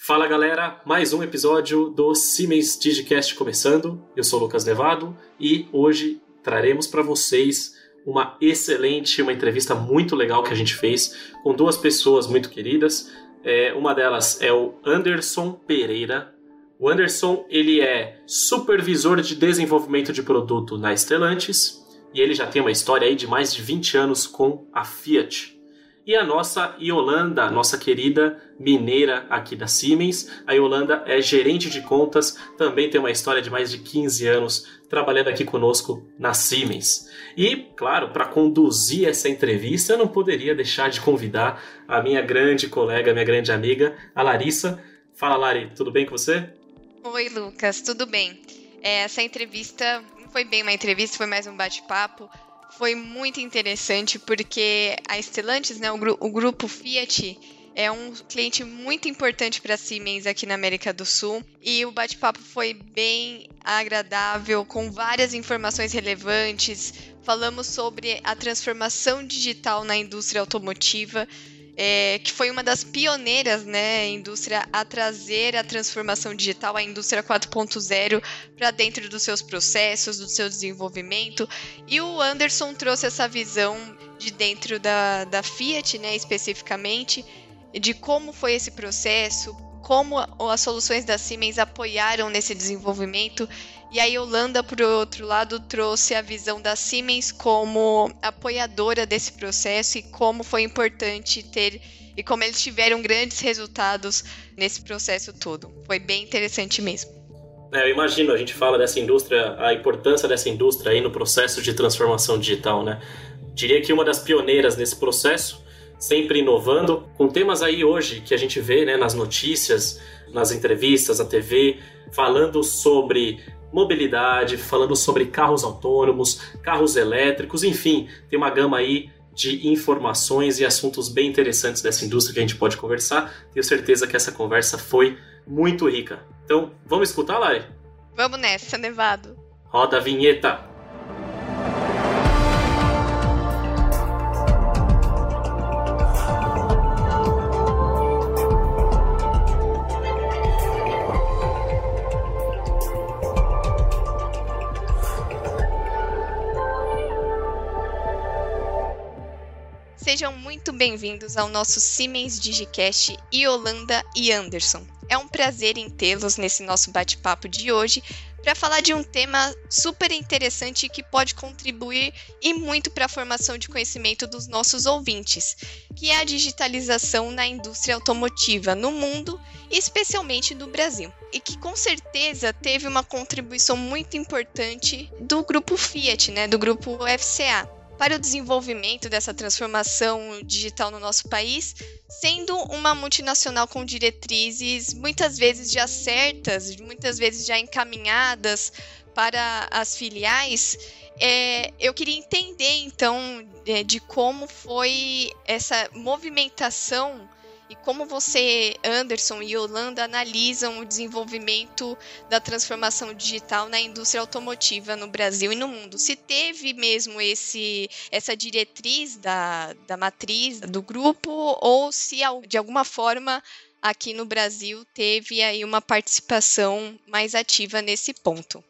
Fala galera, mais um episódio do Siemens Digicast começando. Eu sou Lucas Nevado e hoje traremos para vocês uma excelente, uma entrevista muito legal que a gente fez com duas pessoas muito queridas. É, uma delas é o Anderson Pereira. O Anderson ele é supervisor de desenvolvimento de produto na Stellantis e ele já tem uma história aí de mais de 20 anos com a Fiat. E a nossa Yolanda, nossa querida mineira aqui da Siemens. A Yolanda é gerente de contas, também tem uma história de mais de 15 anos trabalhando aqui conosco na Siemens. E, claro, para conduzir essa entrevista, eu não poderia deixar de convidar a minha grande colega, minha grande amiga, a Larissa. Fala, Lari, tudo bem com você? Oi, Lucas, tudo bem? É, essa entrevista não foi bem uma entrevista, foi mais um bate-papo foi muito interessante porque a Stellantis, né, o, gru o grupo Fiat, é um cliente muito importante para a Siemens aqui na América do Sul e o bate-papo foi bem agradável, com várias informações relevantes. Falamos sobre a transformação digital na indústria automotiva é, que foi uma das pioneiras, né, indústria a trazer a transformação digital, a indústria 4.0 para dentro dos seus processos, do seu desenvolvimento. E o Anderson trouxe essa visão de dentro da, da Fiat, né, especificamente, de como foi esse processo, como as soluções da Siemens apoiaram nesse desenvolvimento e a Yolanda, por outro lado, trouxe a visão da Siemens como apoiadora desse processo e como foi importante ter e como eles tiveram grandes resultados nesse processo todo. Foi bem interessante mesmo. É, eu imagino, a gente fala dessa indústria, a importância dessa indústria aí no processo de transformação digital, né? Diria que uma das pioneiras nesse processo, sempre inovando, com temas aí hoje que a gente vê né, nas notícias, nas entrevistas, na TV, falando sobre mobilidade, falando sobre carros autônomos, carros elétricos, enfim, tem uma gama aí de informações e assuntos bem interessantes dessa indústria que a gente pode conversar. Tenho certeza que essa conversa foi muito rica. Então, vamos escutar, Lari? Vamos nessa, Nevado. Roda a vinheta. Bem-vindos ao nosso Siemens Digicast Yolanda e Anderson. É um prazer em tê-los nesse nosso bate-papo de hoje para falar de um tema super interessante que pode contribuir e muito para a formação de conhecimento dos nossos ouvintes, que é a digitalização na indústria automotiva no mundo, especialmente no Brasil, e que com certeza teve uma contribuição muito importante do grupo Fiat, né, do grupo FCA para o desenvolvimento dessa transformação digital no nosso país, sendo uma multinacional com diretrizes muitas vezes já certas, muitas vezes já encaminhadas para as filiais. É, eu queria entender então de, de como foi essa movimentação e como você, Anderson e Yolanda, analisam o desenvolvimento da transformação digital na indústria automotiva no Brasil e no mundo? Se teve mesmo esse, essa diretriz da, da matriz do grupo ou se de alguma forma aqui no Brasil teve aí uma participação mais ativa nesse ponto?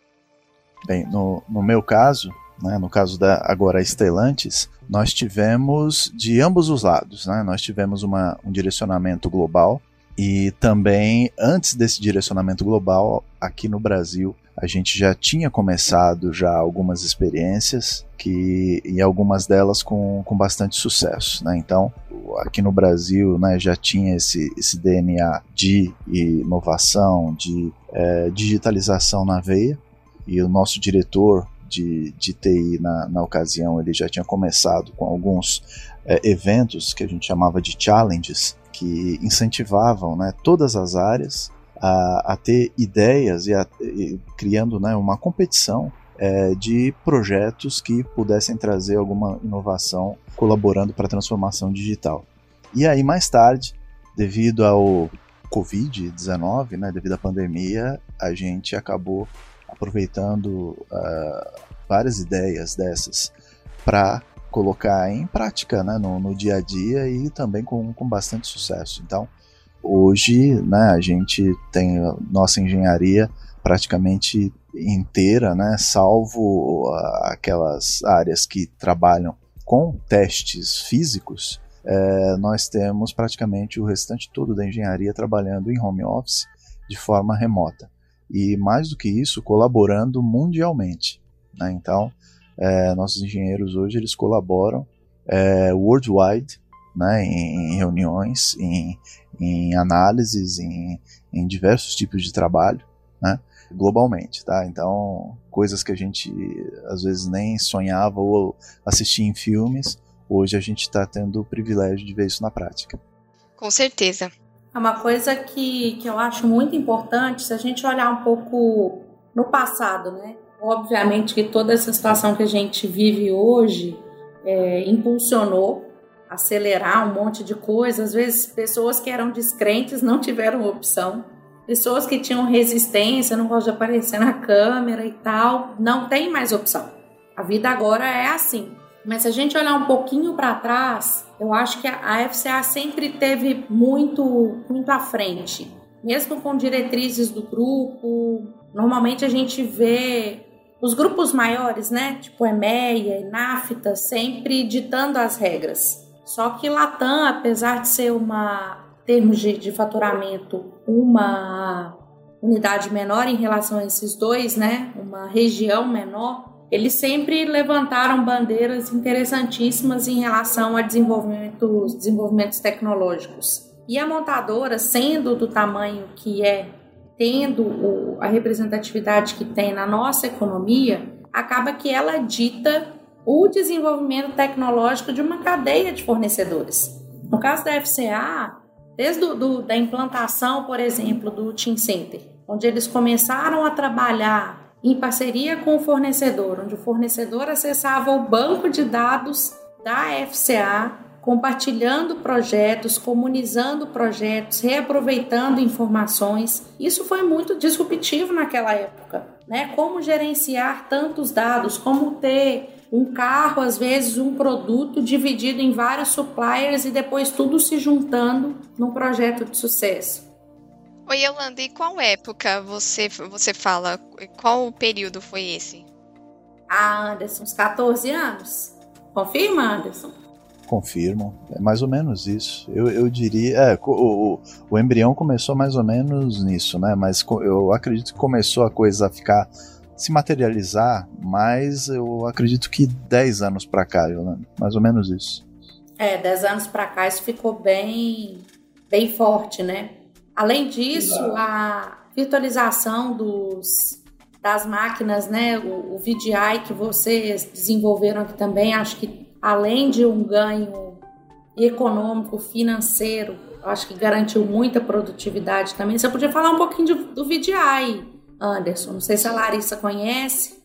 Bem, no, no meu caso, né, no caso da agora Stellantis, nós tivemos de ambos os lados. Né, nós tivemos uma, um direcionamento global e também, antes desse direcionamento global, aqui no Brasil, a gente já tinha começado já algumas experiências que e algumas delas com, com bastante sucesso, né? Então, aqui no Brasil, né, já tinha esse, esse DNA de inovação, de é, digitalização na veia e o nosso diretor de, de TI na, na ocasião, ele já tinha começado com alguns é, eventos que a gente chamava de challenges, que incentivavam né, todas as áreas a, a ter ideias e, a, e criando né, uma competição é, de projetos que pudessem trazer alguma inovação colaborando para a transformação digital. E aí, mais tarde, devido ao Covid-19, né, devido à pandemia, a gente acabou aproveitando uh, várias ideias dessas para colocar em prática né, no, no, dia a dia e também com, com bastante sucesso. Então, hoje, né, a gente tem nossa engenharia praticamente inteira, né, salvo aquelas áreas que trabalham com testes físicos, é, nós temos praticamente o restante todo da engenharia trabalhando em home office de forma remota. E mais do que isso, colaborando mundialmente. Né? Então, é, nossos engenheiros hoje eles colaboram é, worldwide né, em, reuniões, em, em análises, em, em, diversos tipos de trabalho, né, globalmente, tá? Então, coisas que a gente às vezes nem sonhava ou assistia em filmes, hoje a gente está tendo o privilégio de ver isso na prática. Com certeza. É uma coisa que, que eu acho muito importante, se a gente olhar um pouco no passado, né? Obviamente que toda essa situação que a gente vive hoje é, impulsionou acelerar um monte de coisas. Às vezes, pessoas que eram descrentes não tiveram opção. Pessoas que tinham resistência, não gostam de aparecer na câmera e tal, não tem mais opção. A vida agora é assim. Mas se a gente olhar um pouquinho para trás, eu acho que a FCA sempre teve muito, muito à frente. Mesmo com diretrizes do grupo, normalmente a gente vê os grupos maiores, né, tipo EMEA NAFTA, sempre ditando as regras. Só que Latam, apesar de ser uma termos de, de faturamento uma unidade menor em relação a esses dois, né, uma região menor, eles sempre levantaram bandeiras interessantíssimas em relação a desenvolvimentos, desenvolvimentos tecnológicos. E a montadora, sendo do tamanho que é tendo o, a representatividade que tem na nossa economia, acaba que ela dita o desenvolvimento tecnológico de uma cadeia de fornecedores. No caso da FCA, desde do, do, da implantação, por exemplo, do Team Center, onde eles começaram a trabalhar em parceria com o fornecedor, onde o fornecedor acessava o banco de dados da FCA compartilhando projetos, comunizando projetos, reaproveitando informações. Isso foi muito disruptivo naquela época, né? Como gerenciar tantos dados, como ter um carro, às vezes um produto dividido em vários suppliers e depois tudo se juntando num projeto de sucesso. Oi, Yolanda, e qual época você, você fala? Qual período foi esse? Ah, Anderson, uns 14 anos. Confirma, Anderson? confirmam. É mais ou menos isso. Eu, eu diria. É, o, o, o, embrião começou mais ou menos nisso, né? Mas eu acredito que começou a coisa a ficar. se materializar, mas eu acredito que 10 anos para cá, Yolanda. Mais ou menos isso. É, 10 anos para cá isso ficou bem, bem forte, né? Além disso, a virtualização dos, das máquinas, né? O, o VDI que vocês desenvolveram aqui também, acho que além de um ganho econômico, financeiro, acho que garantiu muita produtividade também. Você podia falar um pouquinho do, do VDI, Anderson? Não sei se a Larissa conhece.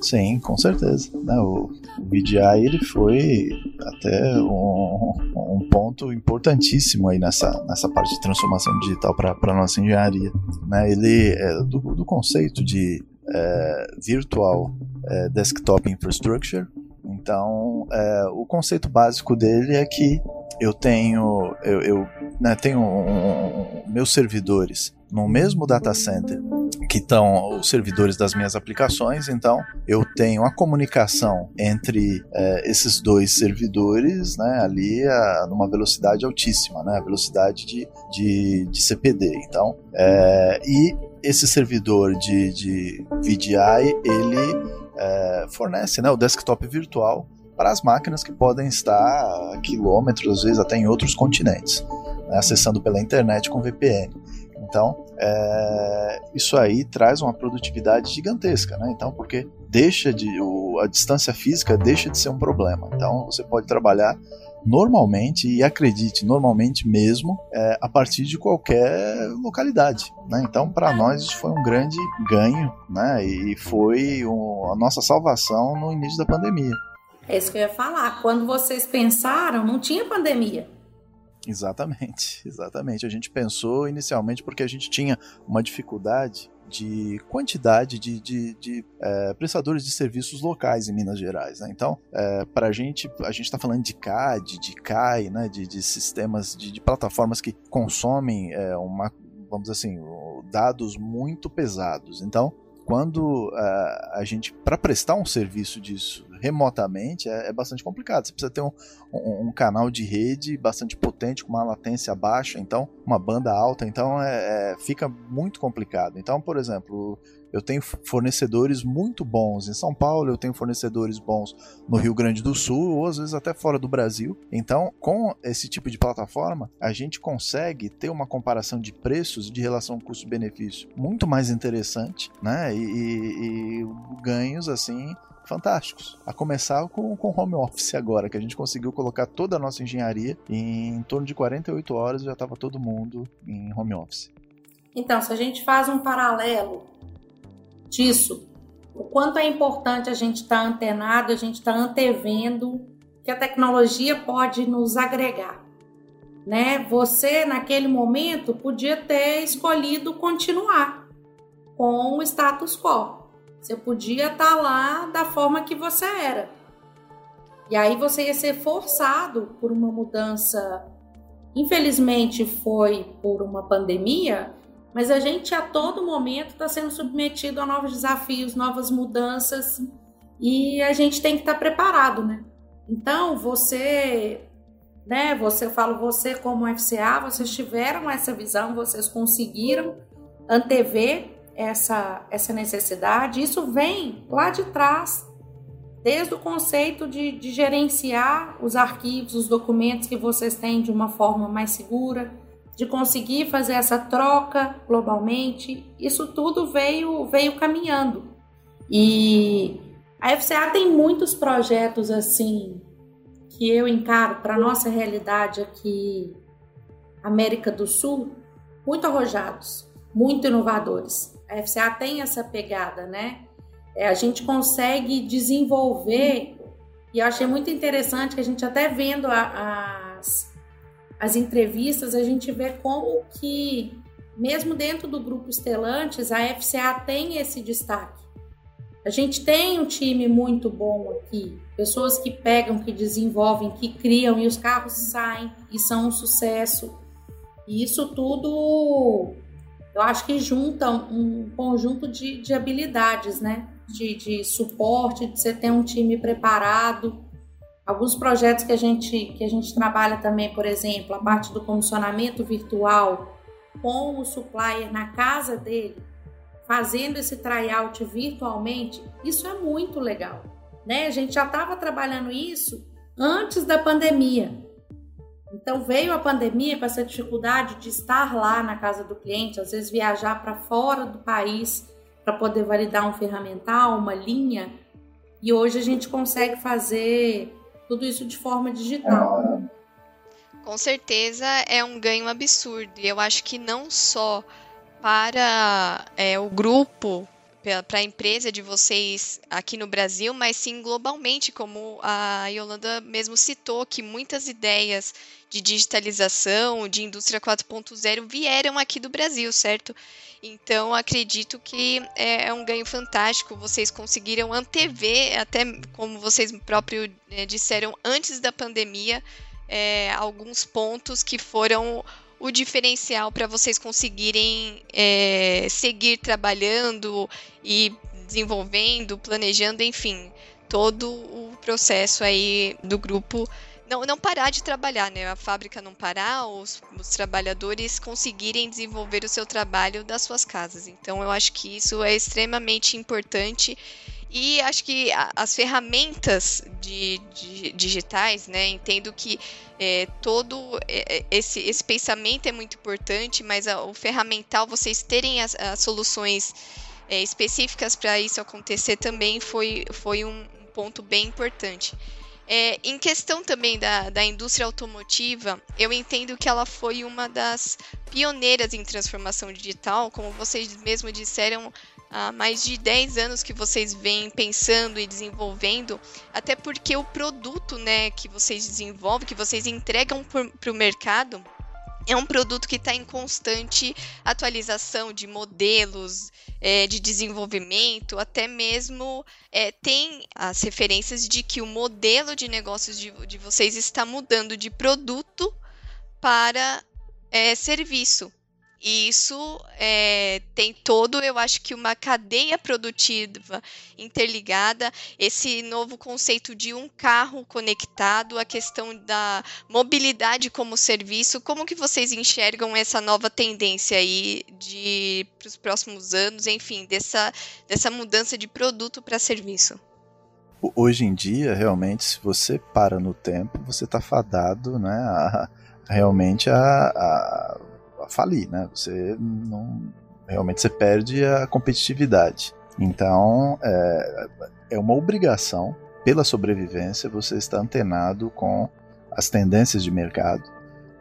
Sim, com certeza. Né, o, VDI ele foi até um, um, ponto importantíssimo aí nessa, nessa parte de transformação digital para a nossa engenharia. Né, ele é do, do conceito de é, Virtual é, Desktop Infrastructure, então, é, o conceito básico dele é que eu tenho, eu, eu né, tenho um, um, meus servidores no mesmo data center que estão os servidores das minhas aplicações, então eu tenho a comunicação entre é, esses dois servidores né, ali a, numa velocidade altíssima, né, a velocidade de, de, de CPD. Então, é, e esse servidor de, de VDI, ele é, fornece né, o desktop virtual para as máquinas que podem estar a quilômetros, às vezes até em outros continentes, né, acessando pela internet com VPN. Então, é, isso aí traz uma produtividade gigantesca, né? Então, porque deixa de o, a distância física deixa de ser um problema. Então, você pode trabalhar normalmente, e acredite, normalmente mesmo, é, a partir de qualquer localidade. Né? Então, para nós, isso foi um grande ganho né? e foi um, a nossa salvação no início da pandemia. É isso que eu ia falar. Quando vocês pensaram, não tinha pandemia. Exatamente, exatamente. A gente pensou inicialmente porque a gente tinha uma dificuldade de quantidade de, de, de é, prestadores de serviços locais em Minas Gerais. Né? Então, é, para a gente, a gente está falando de CAD, de CAI, né? de, de sistemas, de, de plataformas que consomem é, uma, vamos assim, dados muito pesados. Então, quando uh, a gente, para prestar um serviço disso remotamente, é, é, bastante complicado. Você precisa ter um, um, um, canal de rede bastante potente, com uma latência baixa, então uma banda alta, então é, é, fica muito complicado. Então, por exemplo, eu tenho fornecedores muito bons em São Paulo, eu tenho fornecedores bons no Rio Grande do Sul, ou às vezes até fora do Brasil. Então, com esse tipo de plataforma, a gente consegue ter uma comparação de preços de relação custo-benefício muito mais interessante, né? E, e, e ganhos assim fantásticos. A começar com, com home office agora, que a gente conseguiu colocar toda a nossa engenharia em, em torno de 48 horas já estava todo mundo em home office. Então, se a gente faz um paralelo disso, o quanto é importante a gente estar tá antenado, a gente estar tá antevendo que a tecnologia pode nos agregar. Né? Você, naquele momento, podia ter escolhido continuar com o status quo. Você podia estar tá lá da forma que você era. E aí você ia ser forçado por uma mudança. Infelizmente foi por uma pandemia, mas a gente a todo momento está sendo submetido a novos desafios, novas mudanças e a gente tem que estar tá preparado, né? Então você, né? Você eu falo você como FCA, vocês tiveram essa visão, vocês conseguiram antever essa essa necessidade. Isso vem lá de trás, desde o conceito de, de gerenciar os arquivos, os documentos que vocês têm de uma forma mais segura de conseguir fazer essa troca globalmente, isso tudo veio, veio caminhando. E a FCA tem muitos projetos assim que eu encaro para nossa realidade aqui, América do Sul, muito arrojados, muito inovadores. A FCA tem essa pegada, né? É, a gente consegue desenvolver, e eu achei muito interessante que a gente até vendo a, as as entrevistas, a gente vê como que, mesmo dentro do grupo Estelantes, a FCA tem esse destaque. A gente tem um time muito bom aqui, pessoas que pegam, que desenvolvem, que criam e os carros saem e são um sucesso. E isso tudo, eu acho que junta um conjunto de, de habilidades, né? De, de suporte, de você ter um time preparado, Alguns projetos que a gente que a gente trabalha também, por exemplo, a parte do comissionamento virtual com o supplier na casa dele, fazendo esse tryout virtualmente, isso é muito legal, né? A gente já estava trabalhando isso antes da pandemia. Então veio a pandemia com essa dificuldade de estar lá na casa do cliente, às vezes viajar para fora do país para poder validar um ferramental, uma linha. E hoje a gente consegue fazer tudo isso de forma digital. Com certeza é um ganho absurdo. E eu acho que não só para é, o grupo, para a empresa de vocês aqui no Brasil, mas sim globalmente, como a Yolanda mesmo citou, que muitas ideias de digitalização, de indústria 4.0 vieram aqui do Brasil, certo? Então, acredito que é, é um ganho fantástico. Vocês conseguiram antever, até como vocês próprios é, disseram, antes da pandemia, é, alguns pontos que foram o diferencial para vocês conseguirem é, seguir trabalhando e desenvolvendo, planejando, enfim, todo o processo aí do grupo não, não parar de trabalhar, né? A fábrica não parar, os, os trabalhadores conseguirem desenvolver o seu trabalho das suas casas. Então, eu acho que isso é extremamente importante. E acho que as ferramentas de, de, digitais, né? Entendo que é, todo é, é, esse, esse pensamento é muito importante, mas a, o ferramental, vocês terem as, as soluções é, específicas para isso acontecer também foi, foi um ponto bem importante. É, em questão também da, da indústria automotiva, eu entendo que ela foi uma das pioneiras em transformação digital, como vocês mesmo disseram, há mais de 10 anos que vocês vêm pensando e desenvolvendo, até porque o produto né, que vocês desenvolvem, que vocês entregam para o mercado, é um produto que está em constante atualização de modelos, é, de desenvolvimento, até mesmo é, tem as referências de que o modelo de negócios de, de vocês está mudando de produto para é, serviço. E isso é, tem todo, eu acho que uma cadeia produtiva interligada, esse novo conceito de um carro conectado, a questão da mobilidade como serviço. Como que vocês enxergam essa nova tendência aí de para os próximos anos, enfim, dessa, dessa mudança de produto para serviço? Hoje em dia, realmente, se você para no tempo, você está fadado, né, a, realmente a, a a falir, né? Você não realmente você perde a competitividade. Então é, é uma obrigação pela sobrevivência você estar antenado com as tendências de mercado,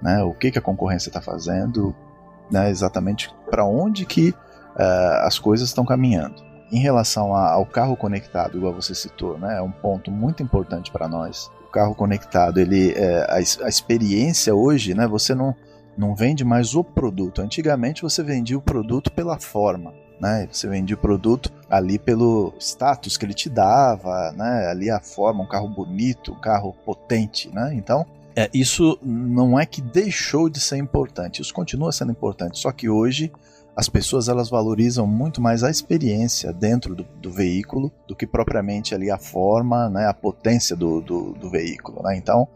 né? O que, que a concorrência está fazendo, né? Exatamente para onde que uh, as coisas estão caminhando. Em relação a, ao carro conectado, igual você citou, né? É um ponto muito importante para nós. O carro conectado, ele, é, a, a experiência hoje, né? Você não não vende mais o produto. Antigamente você vendia o produto pela forma. Né? Você vendia o produto ali pelo status que ele te dava, né? ali a forma, um carro bonito, um carro potente. Né? Então, é, isso não é que deixou de ser importante, isso continua sendo importante, só que hoje as pessoas elas valorizam muito mais a experiência dentro do, do veículo do que propriamente ali a forma, né, a potência do, do, do veículo. Né? Então,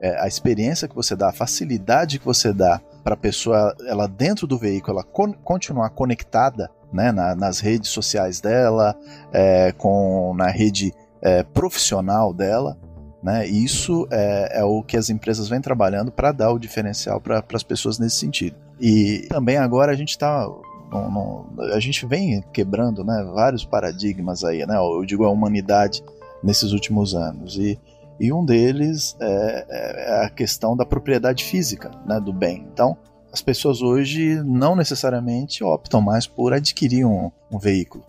é, a experiência que você dá, a facilidade que você dá para a pessoa, ela dentro do veículo, ela con continuar conectada né, na, nas redes sociais dela, é, com na rede é, profissional dela, né, isso é, é, o que as empresas vêm trabalhando para dar o diferencial para as pessoas nesse sentido. E também agora a gente está a gente vem quebrando né, vários paradigmas aí, né? Eu digo a humanidade nesses últimos anos. E e um deles é, é, a questão da propriedade física né, do bem. Então, as pessoas hoje não necessariamente optam mais por adquirir um, um veículo.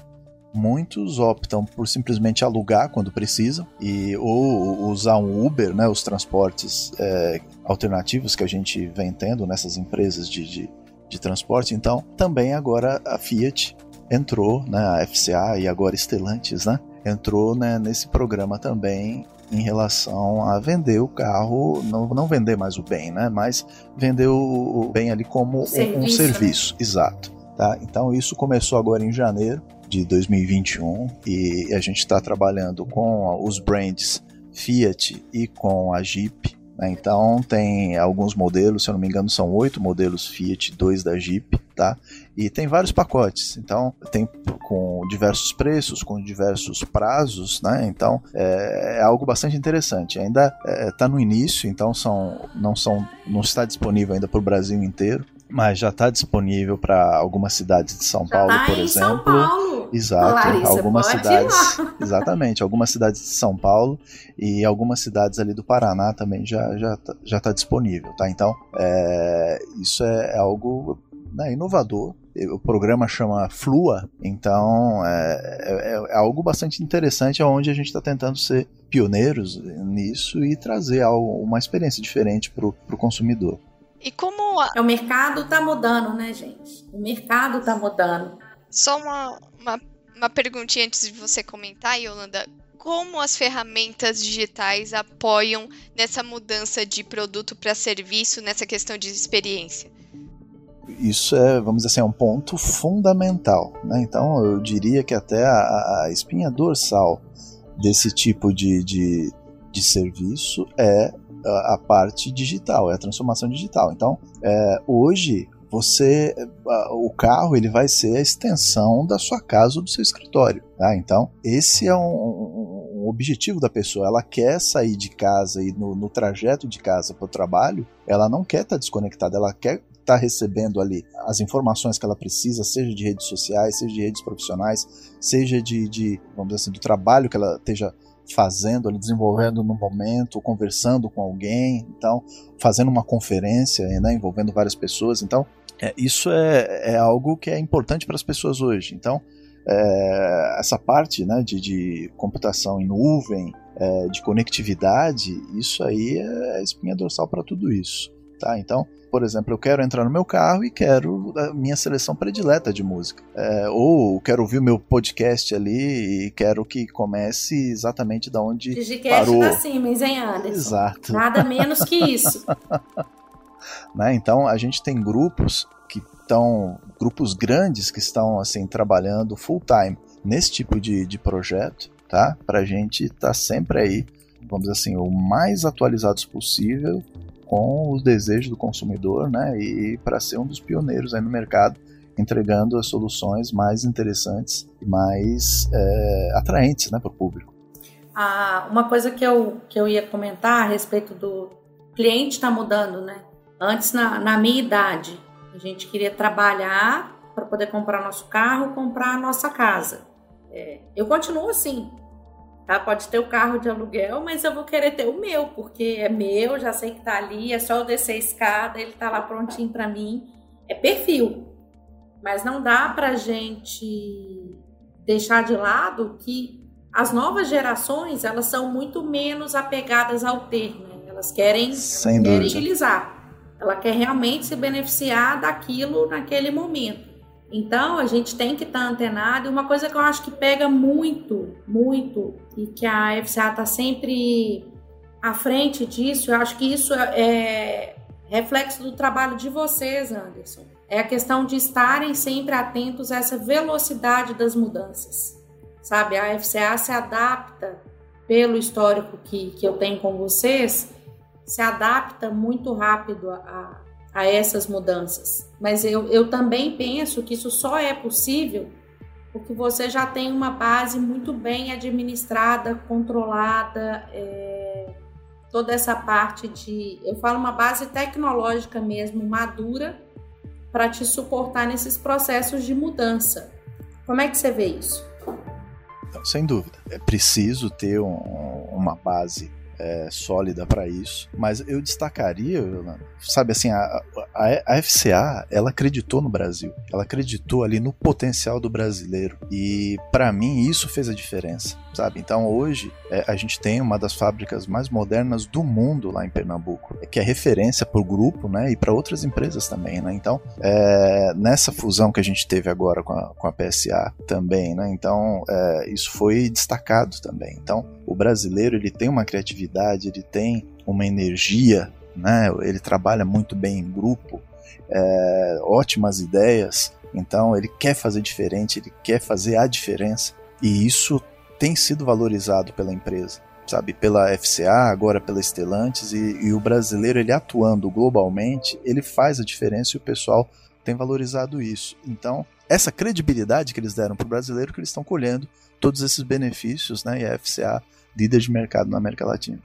Muitos optam por simplesmente alugar quando precisam e ou usar um Uber, né, os transportes é, alternativos que a gente vem tendo nessas empresas de, de, de transporte. Então, também agora a Fiat entrou, né, a FCA e agora Stellantis, né, entrou né, nesse programa também em relação a vender o carro, não, não vender mais o bem, né? Mas vender o, bem ali como serviço, um, um serviço, né? exato. Tá? Então isso começou agora em janeiro de 2021 e a gente está trabalhando com os brands Fiat e com a Jeep? Então tem alguns modelos, se eu não me engano, são oito modelos Fiat, dois da Jeep, tá? E tem vários pacotes. Então tem com diversos preços, com diversos prazos, né? Então é, é algo bastante interessante. Ainda está é, no início, então são não são não está disponível ainda para o Brasil inteiro mas já está disponível para algumas cidades de São já Paulo, tá por exemplo. São Paulo. Exato, Larissa, algumas cidades. Exatamente, algumas cidades de São Paulo e algumas cidades ali do Paraná também já já tá, já está disponível, tá? Então, é, isso é, é algo né, inovador. O programa chama Flua, então é, é, é algo bastante interessante, onde a gente está tentando ser pioneiros nisso e trazer algo, uma experiência diferente para o consumidor. E como. A... É, o mercado está mudando, né, gente? O mercado está mudando. Só uma, uma, uma perguntinha antes de você comentar, Yolanda. Como as ferramentas digitais apoiam nessa mudança de produto para serviço, nessa questão de experiência? Isso é, vamos dizer assim, é um ponto fundamental. Né? Então, eu diria que até a, a espinha dorsal desse tipo de, de, de serviço é a, parte digital, é a transformação digital. Então, é, hoje você o carro ele vai ser a extensão da sua casa ou do seu escritório tá? então esse é um, um, objetivo da pessoa ela quer sair de casa e no, no trajeto de casa para o trabalho ela não quer estar tá desconectada ela quer estar tá recebendo ali as informações que ela precisa seja de redes sociais seja de redes profissionais seja de, de vamos dizer assim do trabalho que ela esteja fazendo, desenvolvendo no momento, conversando com alguém, então fazendo uma conferência, né, envolvendo várias pessoas. Então é, isso é, é algo que é importante para as pessoas hoje. Então é, essa parte né, de, de computação em nuvem, é, de conectividade, isso aí é a espinha dorsal para tudo isso. Tá? Então, por exemplo, eu quero entrar no meu carro e quero a minha seleção predileta de música. É, ou quero ouvir o meu podcast ali e quero que comece exatamente da onde Digicast parou. da Siemens, hein, Anderson? Exato. Nada menos que isso. né? Então, a gente tem grupos que estão... Grupos grandes que estão, assim, trabalhando full time nesse tipo de, de projeto, tá? Pra gente estar tá sempre aí, vamos dizer assim, o mais atualizados possível com os desejos do consumidor, né? E para ser um dos pioneiros aí no mercado, entregando as soluções mais interessantes e mais é, atraentes, né, para o público. Ah, uma coisa que eu, que eu ia comentar a respeito do cliente está mudando, né? Antes, na, na minha idade, a gente queria trabalhar para poder comprar nosso carro, comprar a nossa casa. É, eu continuo assim. Tá? Pode ter o carro de aluguel, mas eu vou querer ter o meu, porque é meu, já sei que tá ali, é só eu descer a escada, ele tá lá prontinho para mim. É perfil. Mas não dá pra gente deixar de lado que as novas gerações, elas são muito menos apegadas ao ter, né? Elas querem, querem utilizar. Ela quer realmente se beneficiar daquilo naquele momento. Então a gente tem que estar tá antenado. E uma coisa que eu acho que pega muito, muito, e que a FCA está sempre à frente disso, eu acho que isso é, é reflexo do trabalho de vocês, Anderson. É a questão de estarem sempre atentos a essa velocidade das mudanças. Sabe, a FCA se adapta, pelo histórico que, que eu tenho com vocês, se adapta muito rápido a, a essas mudanças. Mas eu, eu também penso que isso só é possível porque você já tem uma base muito bem administrada, controlada, é, toda essa parte de. Eu falo uma base tecnológica mesmo, madura, para te suportar nesses processos de mudança. Como é que você vê isso? Sem dúvida. É preciso ter um, uma base é, sólida para isso. Mas eu destacaria, sabe assim, a, a, a, FCA, ela acreditou no Brasil. Ela acreditou ali no potencial do brasileiro. E para mim isso fez a diferença, sabe? Então hoje é, a gente tem uma das fábricas mais modernas do mundo lá em Pernambuco, que é referência para o grupo, né? E para outras empresas também, né? Então é, nessa fusão que a gente teve agora com a, com a PSA também, né? Então é, isso foi destacado também. Então o brasileiro ele tem uma criatividade ele tem uma energia, né? ele trabalha muito bem em grupo, é, ótimas ideias, então ele quer fazer diferente, ele quer fazer a diferença e isso tem sido valorizado pela empresa, sabe, pela FCA, agora pela Stellantis e, e o brasileiro ele atuando globalmente, ele faz a diferença e o pessoal tem valorizado isso. Então, essa credibilidade que eles deram para o brasileiro que eles estão colhendo todos esses benefícios, né? E a FCA líder de mercado na América Latina.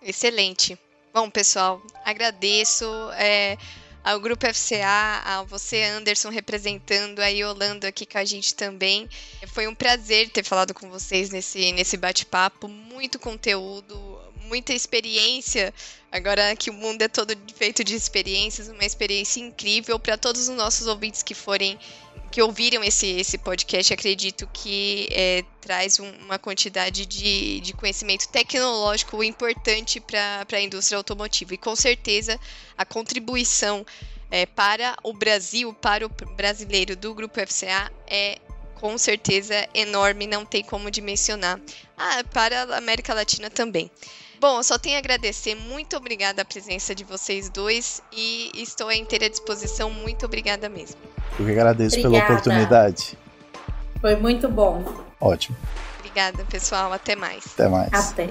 Excelente. Bom, pessoal, agradeço é, ao Grupo FCA, a você, Anderson, representando a Yolanda aqui com a gente também. Foi um prazer ter falado com vocês nesse, nesse bate-papo. Muito conteúdo, muita experiência. Agora que o mundo é todo feito de experiências, uma experiência incrível para todos os nossos ouvintes que forem que ouviram esse, esse podcast, acredito que é, traz um, uma quantidade de, de conhecimento tecnológico importante para a indústria automotiva. E com certeza a contribuição é, para o Brasil, para o brasileiro do Grupo FCA é com certeza enorme, não tem como dimensionar. Ah, para a América Latina também. Bom, só tenho a agradecer. Muito obrigada a presença de vocês dois e estou à inteira disposição. Muito obrigada mesmo. Eu que agradeço obrigada. pela oportunidade. Foi muito bom. Ótimo. Obrigada, pessoal. Até mais. Até mais. Até.